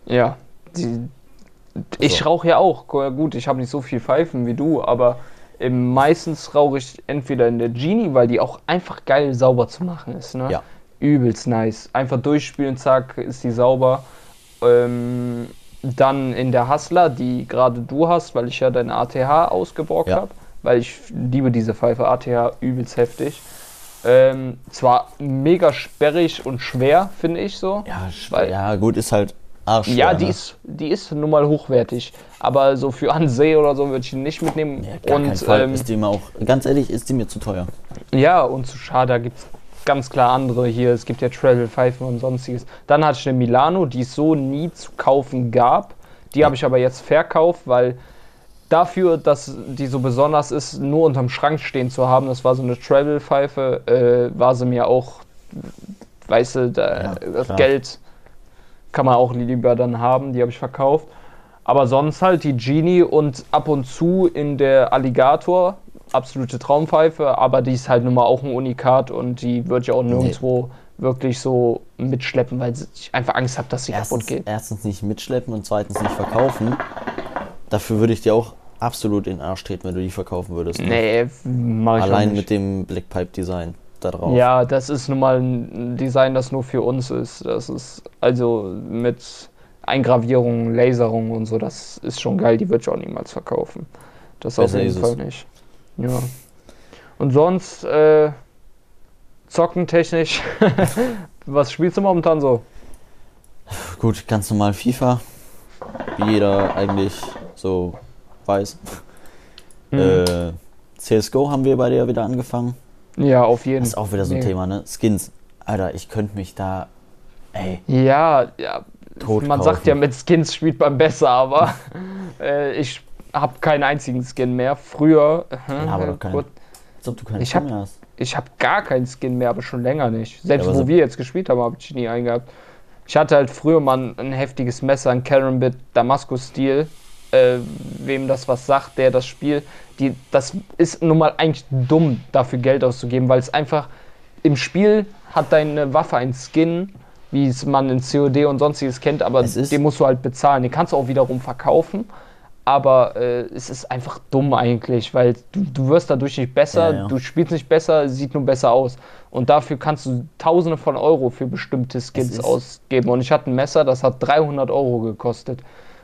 Ja, die, ich So. rauche ja auch. Gut, ich habe nicht so viel Pfeifen wie du, aber meistens rauche ich entweder in der Genie, weil die auch einfach geil sauber zu machen ist. Ne? Ja. Übelst nice. Einfach durchspielen, zack, ist die sauber. Ähm, dann in der Hustler, die gerade du hast, weil ich ja dein ATH ausgeborgt Ja. habe, weil ich liebe diese Pfeife, ATH übelst heftig. Ähm, zwar mega sperrig und schwer, finde ich so. Ja, Weil- ja, gut, ist halt arsch. Ja, die ist, die ist nun mal hochwertig. Aber so für Ansee oder so würde ich ihn nicht mitnehmen. Ja, und ähm, ist die mir auch, ganz ehrlich, ist die mir zu teuer. ja, und zu Schada gibt es ganz klar andere hier. Es gibt ja Travel-Pfeifen und sonstiges. Dann hatte ich eine Milano, die es so nie zu kaufen gab. Die habe ich aber jetzt verkauft, weil dafür, dass die so besonders ist, nur unterm Schrank stehen zu haben, das war so eine Travel-Pfeife, äh, war sie mir auch, weißt du, da, Ja, das klar. Geld kann man auch lieber dann haben, die habe ich verkauft. Aber sonst halt die Genie und ab und zu in der Alligator, absolute Traumpfeife, aber die ist halt nun mal auch ein Unikat und die würde ich auch nirgendwo wirklich so mitschleppen, weil ich einfach Angst habe, dass sie kaputt Erstens, geht. erstens nicht mitschleppen und zweitens nicht verkaufen. Dafür würde ich dir auch absolut in den Arsch treten, wenn du die verkaufen würdest. ne? Nee, mach ich Allein nicht. mit dem Blackpipe-Design da drauf. Ja, das ist nun mal ein Design, das nur für uns ist. Das ist also mit Eingravierung, Laserung und so, das ist schon geil. Die würde ich auch niemals verkaufen. Das auf Besser jeden ist Fall nicht. Ja. Und sonst, äh, zockentechnisch, <laughs> was spielst du momentan so? Gut, ganz normal FIFA. Wie jeder eigentlich so weiß. Mhm. Äh, CSGO haben wir beide ja wieder angefangen. Ja, auf jeden Das ist auch wieder so ein Nee. Thema, ne? Skins. Alter, ich könnte mich da. Ey, Ja, ja. Tot man kaufen. sagt ja, mit Skins spielt man besser, aber <laughs> äh, ich habe keinen einzigen Skin mehr. Früher, äh, aber doch keinen. gut, als ob du keine Ich Skin hab- mehr hast. ich habe gar keinen Skin mehr, aber schon länger nicht. Selbst Ja, wo so- wir jetzt gespielt haben, habe ich nie einen gehabt. Ich hatte halt früher mal ein, ein heftiges Messer, ein Karambit Damaskus-Stil. Äh, wem das was sagt, der das Spiel, die, das ist nun mal eigentlich dumm, dafür Geld auszugeben, weil es einfach im Spiel hat deine Waffe einen Skin, wie es man in COD und sonstiges kennt, aber den musst du halt bezahlen. Den kannst du auch wiederum verkaufen, aber äh, es ist einfach dumm eigentlich, weil du, du wirst dadurch nicht besser, Ja, ja. du spielst nicht besser, es sieht nur besser aus. Und dafür kannst du Tausende von Euro für bestimmte Skins ausgeben. Und ich hatte ein Messer, das hat 300 Euro gekostet.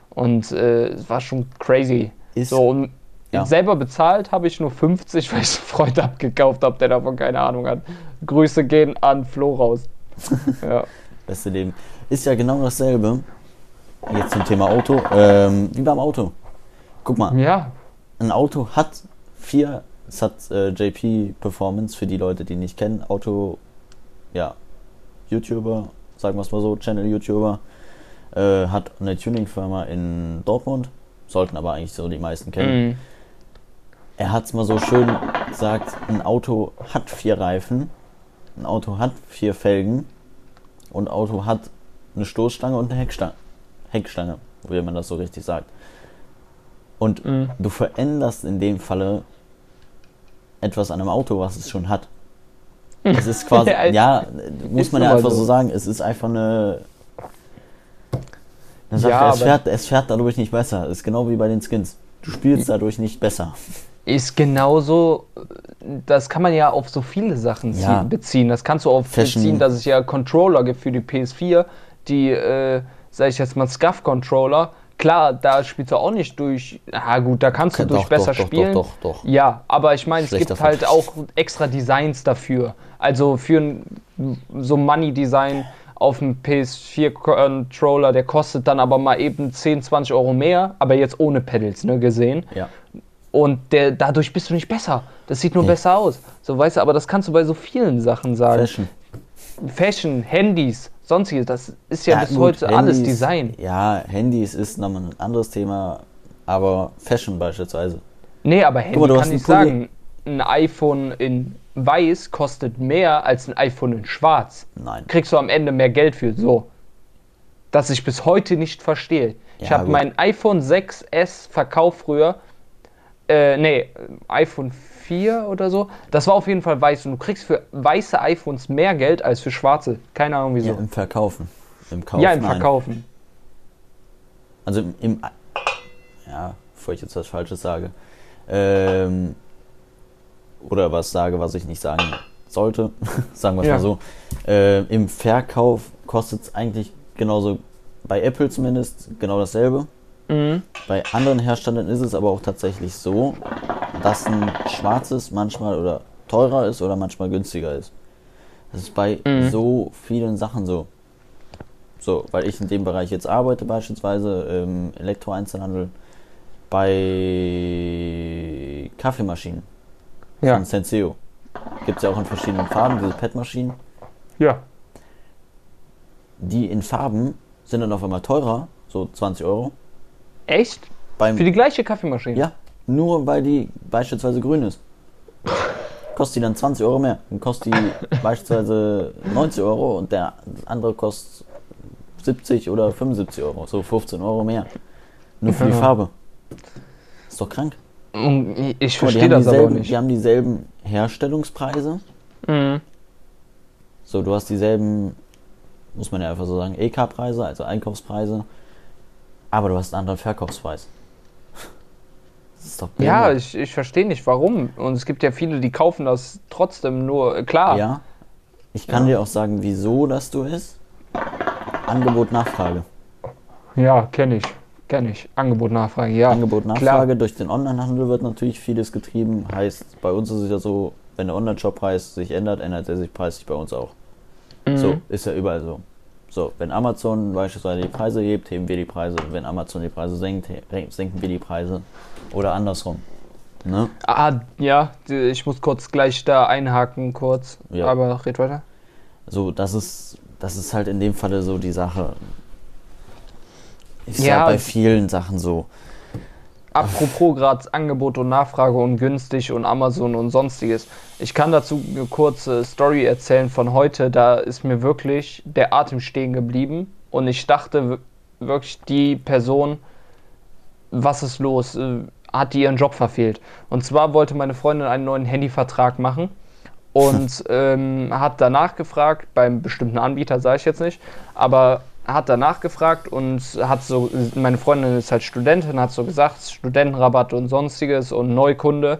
Und äh, es war schon crazy. Ist- so, und ja. selber bezahlt habe ich nur 50, <laughs> weil ich es einen Freund abgekauft habe, der davon keine Ahnung hat. Grüße gehen an Flo raus. <laughs> ja. Beste Leben. Ist ja genau dasselbe. Jetzt zum Thema Auto. Ähm, wie beim Auto. Guck mal, ja, ein Auto hat vier, es hat äh, JP Performance für die Leute, die nicht kennen. Auto, ja, YouTuber, sagen wir es mal so, Channel-YouTuber, äh, hat eine Tuning-Firma in Dortmund, sollten aber eigentlich so die meisten kennen. Mhm. Er hat es mal so schön gesagt, ein Auto hat vier Reifen, ein Auto hat vier Felgen und ein Auto hat eine Stoßstange und eine Heckstange, Heckstange, wie man das so richtig sagt. Und Mhm. du veränderst in dem Falle etwas an einem Auto, was es schon hat. Es ist quasi, <laughs> Ja, ja, muss man ja einfach so. sagen, es ist einfach eine. Eine Sache, Ja, es, fährt, es fährt dadurch nicht besser. Es ist genau wie bei den Skins. Du spielst dadurch nicht besser. Ist genauso, das kann man ja auf so viele Sachen Ja. beziehen. Das kannst du auf Fashion. beziehen, dass es ja Controller gibt für die PS4, die, äh, sag ich jetzt mal, Scuff-Controller. Klar, da spielst du auch nicht durch. Ah, gut, da kannst du Doch, durch doch, besser doch, doch, spielen. doch, doch. Ja, aber ich meine, es gibt halt auch extra Designs dafür. Also für ein, so Money-Design auf dem PS4-Controller, der kostet dann aber mal eben 10, 20 Euro mehr, aber jetzt ohne Pedals, ne, gesehen. Ja. Und der, dadurch bist du nicht besser. Das sieht nur Nee. besser aus. So, weißt du, aber das kannst du bei so vielen Sachen sagen. Fashion. Fashion, Handys, sonstiges, das ist ja, bis gut, heute alles Handys- Design. Ja, Handys ist nochmal ein anderes Thema, aber Fashion beispielsweise. Nee, aber Handy mal, du kann ich sagen, ein iPhone in weiß kostet mehr als ein iPhone in schwarz. Nein. Kriegst du am Ende mehr Geld für. So. Das ich bis heute nicht verstehe. ich Ja, habe gut. mein iPhone 6S verkauft früher. Äh, nee, iPhone 4 oder so. Das war auf jeden Fall weiß. Und du kriegst für weiße iPhones mehr Geld als für schwarze. Keine Ahnung wieso. Ja, im Verkaufen. Im Kauf. Ja, im nein. Verkaufen. Also im, im ja, bevor ich jetzt was Falsches sage, ähm, oder was sage, was ich nicht sagen sollte, <laughs> sagen wir es Ja. mal so, äh, im Verkauf kostet es eigentlich genauso bei Apple zumindest genau dasselbe. Mhm. Bei anderen Herstellern ist es aber auch tatsächlich so, dass ein schwarzes manchmal oder teurer ist oder manchmal günstiger ist. Das ist bei Mhm. so vielen Sachen so. So, weil ich in dem Bereich jetzt arbeite, beispielsweise im Elektroeinzelhandel, bei Kaffeemaschinen Ja. von Senseo. Gibt es ja auch in verschiedenen Farben, diese PET-Maschinen. Ja. Die in Farben sind dann auf einmal teurer, so 20 Euro. Echt? Beim, Für die gleiche Kaffeemaschine? ja, nur weil die beispielsweise grün ist. Kostet die dann 20 Euro mehr. Dann kostet die beispielsweise 90 Euro und der andere kostet 70 oder 75 Euro. So 15 Euro mehr. Nur für die. Farbe. Ist doch krank. Ich verstehe das aber nicht. die haben dieselben Herstellungspreise. Mhm. So, du hast dieselben, muss man ja einfach so sagen, EK-Preise, also Einkaufspreise. Aber du hast einen anderen Verkaufspreis. <laughs> Ja, ich, ich verstehe nicht, warum. Und es gibt ja viele, die kaufen das trotzdem nur. äh, Klar. Ja. Ich kann Ja. dir auch sagen, wieso das so ist. Angebot, Nachfrage. Ja, kenne ich. Kenne ich. Angebot, Nachfrage, ja. Angebot, Klar. Nachfrage. Durch den Onlinehandel wird natürlich vieles getrieben. Heißt, bei uns ist es ja so, wenn der Online-Shop-Preis sich ändert, ändert er sich preislich bei uns auch. Mhm. So, ist ja überall so. So, wenn Amazon beispielsweise die Preise hebt, heben wir die Preise. Wenn Amazon die Preise senkt, senken wir die Preise. Oder andersrum. Ne? Ah, ja, die- ich muss kurz gleich da einhaken, kurz. Ja. Aber red weiter. So, das ist, das ist halt in dem Falle so die Sache. Ist Ja. ja bei vielen Sachen so. Apropos gerade Angebot und Nachfrage und günstig und Amazon und sonstiges. Ich kann dazu eine kurze Story erzählen von heute. Da ist mir wirklich der Atem stehen geblieben und ich dachte wir- wirklich, die Person, was ist los? Äh, Hat die ihren Job verfehlt? Und zwar wollte meine Freundin einen neuen Handyvertrag machen und <laughs> ähm, hat danach gefragt, beim bestimmten Anbieter sage ich jetzt nicht, aber hat danach gefragt und hat so, meine Freundin ist halt Studentin, hat so gesagt, Studentenrabatt und sonstiges und Neukunde.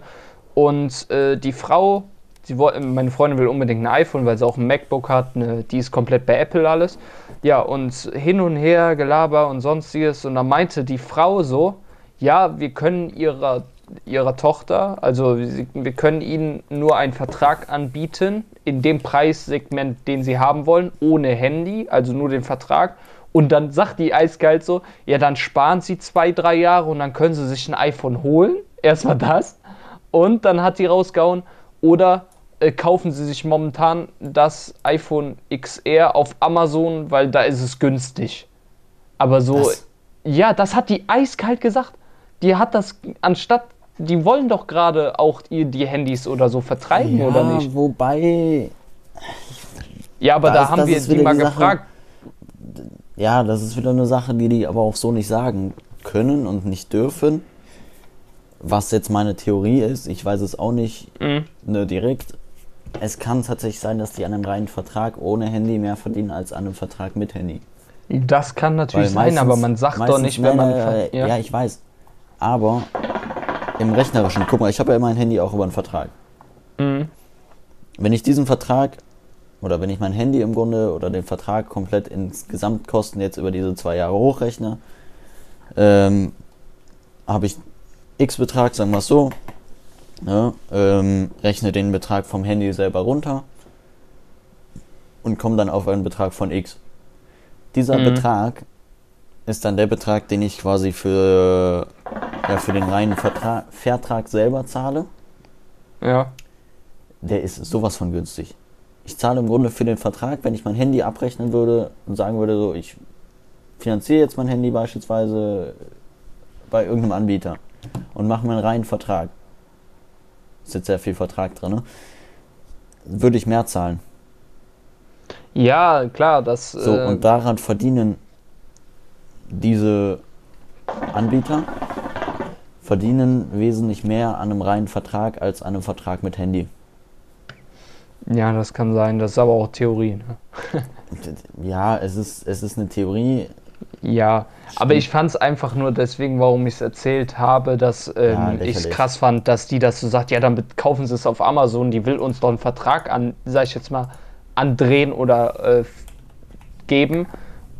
Und äh, die Frau, woll, meine Freundin will unbedingt ein iPhone, weil sie auch ein MacBook hat, ne, die ist komplett bei Apple alles. Ja, und hin und her, Gelaber und sonstiges. Und dann meinte die Frau so, ja, wir können ihrer, ihrer Tochter, also wir können ihnen nur einen Vertrag anbieten, in dem Preissegment, den sie haben wollen, ohne Handy, also nur den Vertrag. Und dann sagt die eiskalt so, ja, dann sparen sie zwei, drei Jahre und dann können sie sich ein iPhone holen. Erstmal das. Und dann hat sie rausgehauen, oder äh, kaufen sie sich momentan das iPhone XR auf Amazon, weil da ist es günstig. Aber so, Was? ja, das hat die eiskalt gesagt. Die hat das, anstatt, die wollen doch gerade auch die, die Handys oder so vertreiben, ja, oder nicht? wobei, Ja, aber Da da haben wir die mal die Sache. gefragt. ja, das ist wieder eine Sache, die die aber auch so nicht sagen können und nicht dürfen. Was jetzt meine Theorie ist, ich weiß es auch nicht Mhm. ne, direkt. Es kann tatsächlich sein, dass die an einem reinen Vertrag ohne Handy mehr verdienen als an einem Vertrag mit Handy. Das kann natürlich Weil sein, aber man sagt doch meistens- nicht, wenn man. ja. ja, ich weiß. Aber im Rechnerischen, guck mal, ich habe ja mein Handy auch über einen Vertrag. Mhm. Wenn ich diesen Vertrag oder wenn ich mein Handy im Grunde oder den Vertrag komplett ins Gesamtkosten jetzt über diese zwei Jahre hochrechne, ähm, habe ich X Betrag, sagen wir es so, ja, ähm, rechne den Betrag vom Handy selber runter und komme dann auf einen Betrag von X. Dieser Mhm. Betrag ist dann der Betrag, den ich quasi für, ja, für den reinen Vertrag, Vertrag selber zahle Ja. der ist sowas von günstig. Ich zahle im Grunde für den Vertrag, wenn ich mein Handy abrechnen würde und sagen würde, so, ich finanziere jetzt mein Handy beispielsweise bei irgendeinem Anbieter und mache mir einen reinen Vertrag. Ist jetzt sehr viel Vertrag drin, ne? Würde ich mehr zahlen. Ja, klar, das. So, äh, und daran verdienen diese Anbieter verdienen wesentlich mehr an einem reinen Vertrag als an einem Vertrag mit Handy. ja, das kann sein, das ist aber auch Theorie. Ne? <laughs> Ja, es ist, es ist eine Theorie. Ja, aber ich fand es einfach nur deswegen, warum ich es erzählt habe, dass Ja, ähm, ich es krass fand, dass die das so sagt, ja, dann kaufen sie es auf Amazon, die will uns doch einen Vertrag an, sag ich jetzt mal, andrehen oder äh, geben.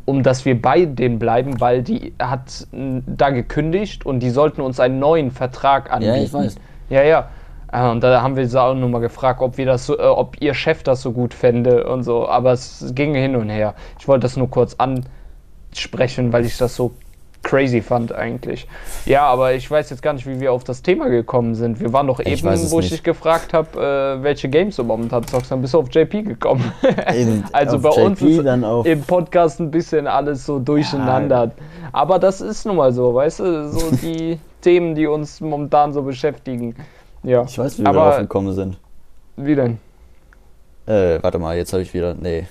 Um dass wir bei denen bleiben, weil die hat da gekündigt und die sollten uns einen neuen Vertrag anbieten. Ja, ich weiß. Ja, ja. Äh, Und da haben wir sie auch nochmal gefragt, ob wir das so, äh, ob ihr Chef das so gut fände und so. Aber es ging hin und her. Ich wollte das nur kurz ansprechen, weil ich das so crazy fand eigentlich. Ja, aber ich weiß jetzt gar nicht, wie wir auf das Thema gekommen sind. Wir waren doch Ich eben, wo ich nicht. dich gefragt habe, äh, welche Games du momentan zockst, dann bist du auf JP gekommen. <laughs> <laughs> Also bei JP, uns ist im Podcast ein bisschen alles so durcheinander. Aber das ist nun mal so, weißt du, so <laughs> die Themen, die uns momentan so beschäftigen. Ja. Ich weiß, wie wir Aber darauf gekommen sind. wie denn? Äh, warte mal, jetzt habe ich wieder. Nee.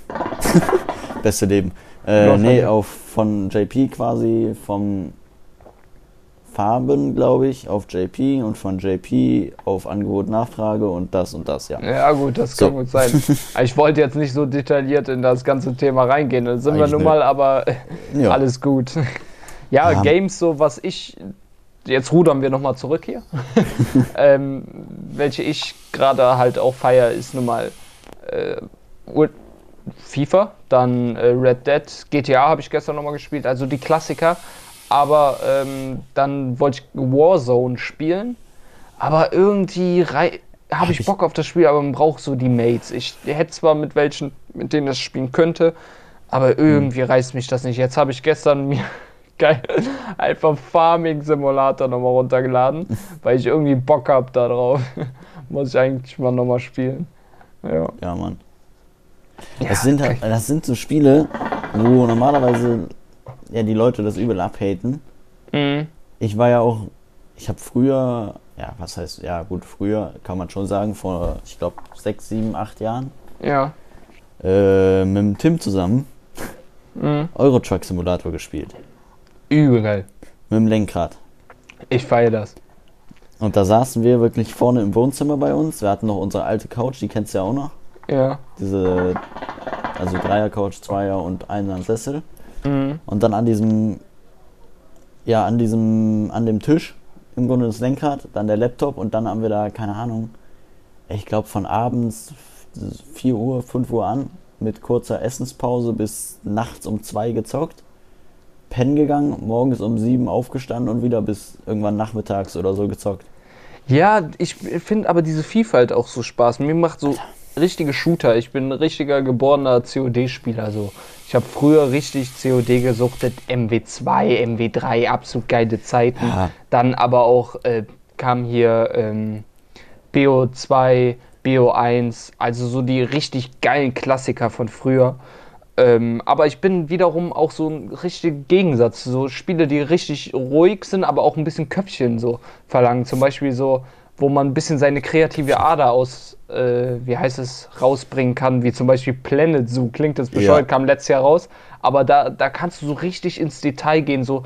Beste Leben. Äh, nee, auf von JP quasi, vom Farben, glaube ich, auf JP und von JP auf Angebot, Nachfrage und das und das, ja. Ja gut, das So. kann gut sein. <laughs> ich wollte jetzt nicht so detailliert in das ganze Thema reingehen. Da sind wir Eigentlich nun nicht. mal, aber <laughs> Ja. alles gut. Ja, Ja. Games, so was ich. Jetzt rudern wir nochmal zurück hier. <laughs> ähm, welche ich gerade halt auch feier, ist nun mal äh, FIFA, dann äh, Red Dead, GTA habe ich gestern nochmal gespielt, also die Klassiker. Aber ähm, dann wollte ich Warzone spielen. Aber irgendwie habe ich ich- Bock auf das Spiel, aber man braucht so die Mates. Ich hätte zwar mit welchen, mit denen das spielen könnte, aber irgendwie reißt mich das nicht. Jetzt habe ich gestern mir <laughs> geil einfach Farming Simulator nochmal runtergeladen, <laughs> weil ich irgendwie Bock habe darauf. <laughs> Muss ich eigentlich mal nochmal spielen. Ja. Ja, Mann. Das sind, halt, das sind so Spiele, wo normalerweise ja, die Leute das übel abhaten. Mhm. Ich war ja auch, ich habe früher, ja, was heißt, ja gut, früher kann man schon sagen, vor, ich glaube, sechs, sieben, acht Jahren, Ja. äh, mit dem Tim zusammen Mhm. Euro Truck Simulator gespielt. Übel geil. Mit dem Lenkrad. Ich feiere das. Und da saßen wir wirklich vorne im Wohnzimmer bei uns. Wir hatten noch unsere alte Couch, die kennst du ja auch noch. Ja. Diese, also Dreier-Couch, Zweier und einer Sessel. Mhm. Und dann an diesem, ja, an diesem, an dem Tisch, im Grunde das Lenkrad, dann der Laptop und dann haben wir da, keine Ahnung, ich glaube von abends 4 Uhr, 5 Uhr an, mit kurzer Essenspause bis nachts um 2 gezockt. Pennen gegangen, morgens um 7 aufgestanden und wieder bis irgendwann nachmittags oder so gezockt. Ja, ich finde aber diese Vielfalt auch so Spaß. Mir macht so richtige Shooter. Ich bin ein richtiger geborener COD-Spieler. So. Ich habe früher richtig COD gesuchtet. MW2, MW3, absolut geile Zeiten. Ja. Dann aber auch äh, kam hier ähm, BO2, BO1, also so die richtig geilen Klassiker von früher. Ähm, aber ich bin wiederum auch so ein richtiger Gegensatz. So Spiele, die richtig ruhig sind, aber auch ein bisschen Köpfchen so verlangen. Zum Beispiel so, wo man ein bisschen seine kreative Ader aus, äh, wie heißt es, rausbringen kann, wie zum Beispiel Planet Zoo. Klingt jetzt bescheuert, Ja. kam letztes Jahr raus. Aber da, da kannst du so richtig ins Detail gehen, so,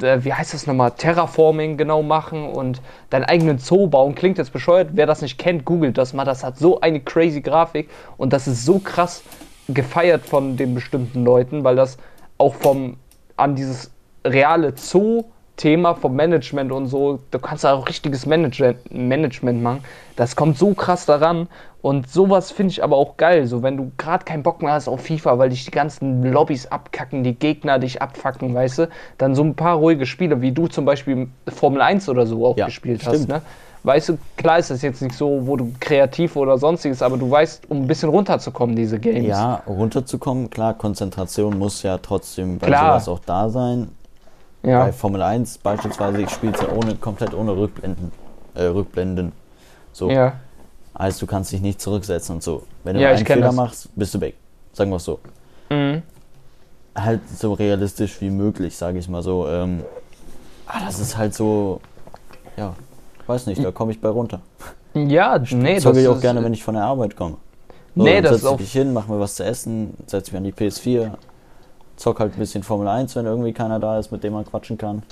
äh, wie heißt das nochmal, Terraforming genau machen und deinen eigenen Zoo bauen. Klingt jetzt bescheuert, wer das nicht kennt, googelt das mal. Das hat so eine crazy Grafik und das ist so krass gefeiert von den bestimmten Leuten, weil das auch vom an dieses reale Zoo-Thema vom Management und so, du kannst da auch richtiges Management, Management machen. Das kommt so krass daran und sowas finde ich aber auch geil. So, wenn du gerade keinen Bock mehr hast auf FIFA, weil dich die ganzen Lobbys abkacken, die Gegner dich abfacken, weißt du, dann so ein paar ruhige Spiele, wie du zum Beispiel Formel 1 oder so auch Ja, gespielt stimmt. hast, ne? Weißt du, klar ist das jetzt nicht so, wo du kreativ oder sonstiges, aber du weißt, um ein bisschen runterzukommen, diese Games. Ja, runterzukommen, klar, Konzentration muss ja trotzdem bei Klar. sowas auch da sein. Ja. Bei Formel 1 beispielsweise, ich spiele ja ohne, komplett ohne Rückblenden. Äh, Rückblenden. So. ja. Heißt, du kannst dich nicht zurücksetzen und so. Wenn du Ja, einen Fehler das. machst, bist du weg. Sagen wir es so. Mhm. Halt so realistisch wie möglich, sage ich mal so. Ähm, ah, das ist halt so, ja, weiß nicht, da komme ich bei runter. Ja, <laughs> nee, das Zocke ich auch gerne, wenn ich von der Arbeit komme. So, Nee, das setz ist auch- ich mich hin, mach mir was zu essen, setz mich an die PS4, zock halt ein bisschen Formel 1, wenn irgendwie keiner da ist, mit dem man quatschen kann.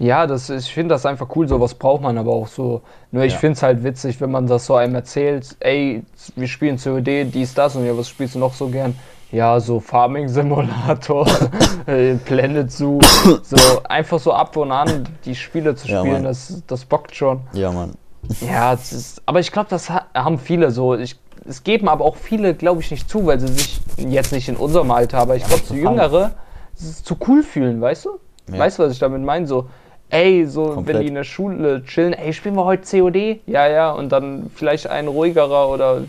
Ja, das, ist- ich finde das einfach cool, sowas braucht man aber auch so. Nur ich Ja. finde es halt witzig, wenn man das so einem erzählt, ey, wir spielen COD, dies, das und ja, was spielst du noch so gern? Ja, so Farming Simulator, <laughs> äh, Planet Zoo, so einfach so ab und an die Spiele zu Ja, spielen, Mann. das, das bockt schon. Ja, Mann. Ja, ist, aber ich glaube, das ha haben viele so. Ich, es geben aber auch viele, glaube ich, nicht zu, weil sie sich jetzt nicht in unserem Alter, aber ich Ja, glaube, zu so. Jüngere es zu cool fühlen, weißt du? Ja. Weißt du, was ich damit meine? So, ey, so, Komplett. wenn die in der Schule chillen, ey, spielen wir heute COD? Ja, ja, und dann vielleicht ein ruhigerer oder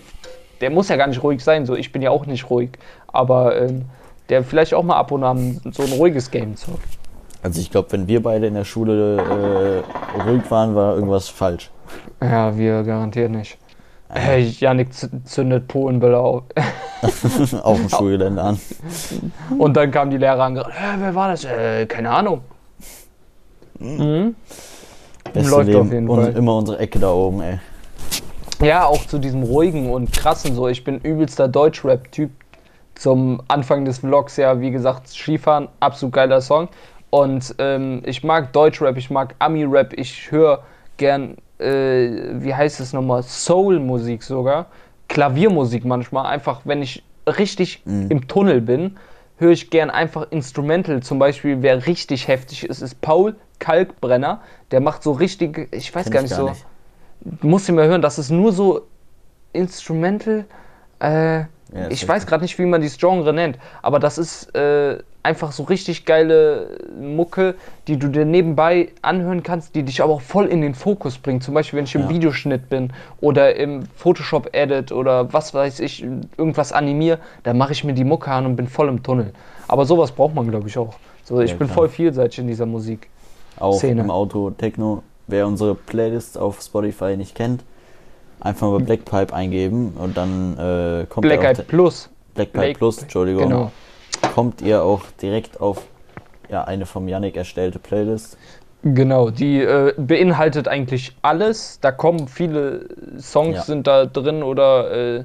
der muss ja gar nicht ruhig sein, so, ich bin ja auch nicht ruhig, aber ähm, der vielleicht auch mal ab und an so ein ruhiges Game zockt. Also ich glaube, wenn wir beide in der Schule äh, ruhig waren, war irgendwas falsch. Ja, wir garantiert nicht. Hey, Janik zündet Polenböller auf. <laughs> Auf dem Schulgelände an. Und dann kamen die Lehrer angerannt. Hä, wer war das? Äh, keine Ahnung. Mhm. Beste Läuft Leben auf jeden und Fall. immer unsere Ecke da oben, ey. Ja, auch zu diesem ruhigen und krassen so. Ich bin übelster Deutschrap-Typ. Zum Anfang des Vlogs ja, wie gesagt, Skifahren, absolut geiler Song. Und ähm, ich mag Deutschrap, ich mag Ami-Rap, ich höre gern, äh, wie heißt es nochmal, Soul-Musik sogar. Klaviermusik manchmal, einfach wenn ich richtig im Tunnel bin, höre ich gern einfach Instrumental. Zum Beispiel, wer richtig heftig ist, ist Paul Kalkbrenner. Der macht so richtig, ich weiß gar ich nicht so du musst ihn mal hören, das ist nur so Instrumental. Äh, Ja, ich weiß gerade nicht, wie man dieses Genre nennt, aber das ist äh, einfach so richtig geile Mucke, die du dir nebenbei anhören kannst, die dich aber auch voll in den Fokus bringt. Zum Beispiel, wenn ich im Ja. Videoschnitt bin oder im Photoshop-Edit oder was weiß ich, irgendwas animiere, dann mache ich mir die Mucke an und bin voll im Tunnel. Aber sowas braucht man, glaube ich, auch. So, ich Ja, bin klar. voll vielseitig in dieser Musik. Auch Szene. im Auto Techno. Wer unsere Playlist auf Spotify nicht kennt, einfach mal Black Pipe eingeben und dann äh, kommt Black ihr Eyed auch Plus. Black Pipe Black- Plus, Entschuldigung, Genau. Kommt ihr auch direkt auf ja, eine vom Yannick erstellte Playlist. Genau, die äh, beinhaltet eigentlich alles. Da kommen viele Songs Ja. sind da drin oder äh,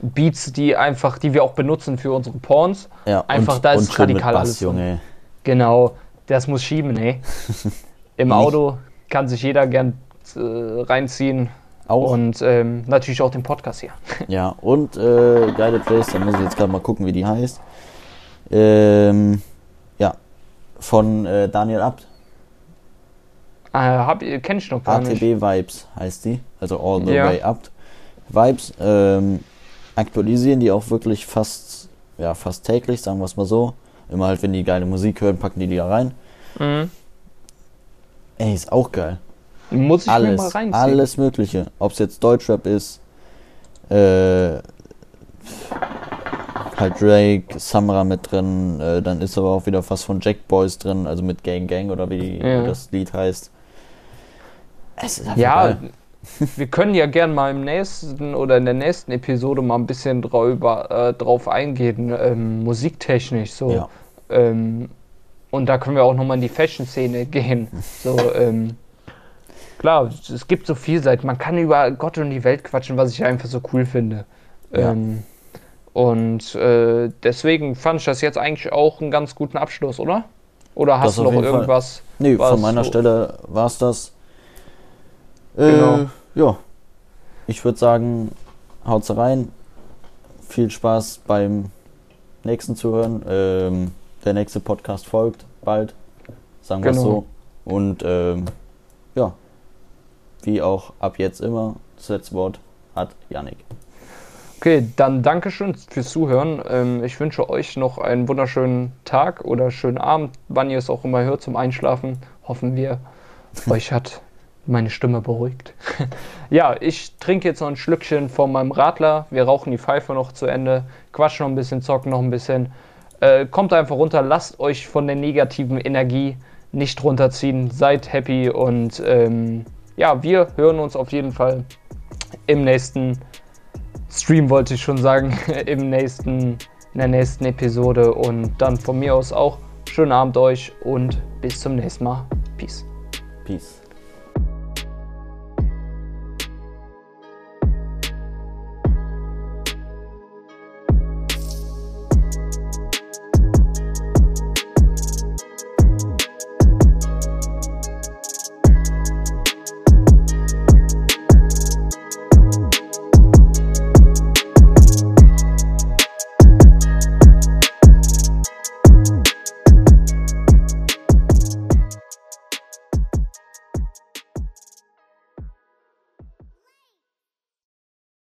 Beats, die einfach, die wir auch benutzen für unsere Porns. Ja, Einfach, und, da ist radikal Bass, alles drin. Junge. Genau, das muss schieben, ey. <laughs> Im Nicht. Auto kann sich jeder gern äh, reinziehen. Auch. Und ähm, natürlich auch den Podcast hier. Ja, und äh, geile Playlist, da muss ich jetzt gerade mal gucken, wie die heißt. Ähm, ja, von äh, Daniel Abt. Äh, hab, kenn ich noch gar nicht. ATB Vibes heißt die, also All the Ja. Way Up. Vibes ähm, aktualisieren die auch wirklich fast, ja, fast täglich, sagen wir es mal so. Immer halt, wenn die geile Musik hören, packen die die da rein. Mhm. Ey, ist auch geil. Muss ich mir mal Alles, reinziehen. alles Mögliche. Ob es jetzt Deutschrap ist, äh, halt Drake, Samra mit drin, äh, dann ist aber auch wieder was von Jack Boys drin, also mit Gang Gang oder wie Ja. das Lied heißt. Ja, <laughs> wir können ja gern mal im nächsten oder in der nächsten Episode mal ein bisschen drüber, äh, drauf eingehen, ähm, musiktechnisch so. Ja. Ähm, und da können wir auch nochmal in die Fashion-Szene gehen. So, ähm, klar, es gibt so viel Seiten. Man kann über Gott und die Welt quatschen, was ich einfach so cool finde. Ja. Ähm, und äh, deswegen fand ich das jetzt eigentlich auch einen ganz guten Abschluss, oder? Oder hast Das du noch jeden Fall. irgendwas? Nee, von meiner so- Stelle war es das. Äh, Genau. Ja, ich würde sagen, haut's rein. Viel Spaß beim nächsten Zuhören. Ähm, der nächste Podcast folgt bald, sagen wir Genau. so. Und ähm, ja, wie auch ab jetzt immer, das letzte Wort hat Yannick. Okay, dann Dankeschön fürs Zuhören. Ähm, ich wünsche euch noch einen wunderschönen Tag oder schönen Abend, wann ihr es auch immer hört zum Einschlafen. Hoffen wir, <laughs> euch hat meine Stimme beruhigt. <laughs> ja, ich trinke jetzt noch ein Schlückchen von meinem Radler. Wir rauchen die Pfeife noch zu Ende, quatschen noch ein bisschen, zocken noch ein bisschen. Äh, kommt einfach runter, lasst euch von der negativen Energie nicht runterziehen. Seid happy und ähm, ja, wir hören uns auf jeden Fall im nächsten Stream wollte ich schon sagen, <laughs> im nächsten, in der nächsten Episode. Und dann von mir aus auch schönen Abend euch und bis zum nächsten Mal. Peace. Peace.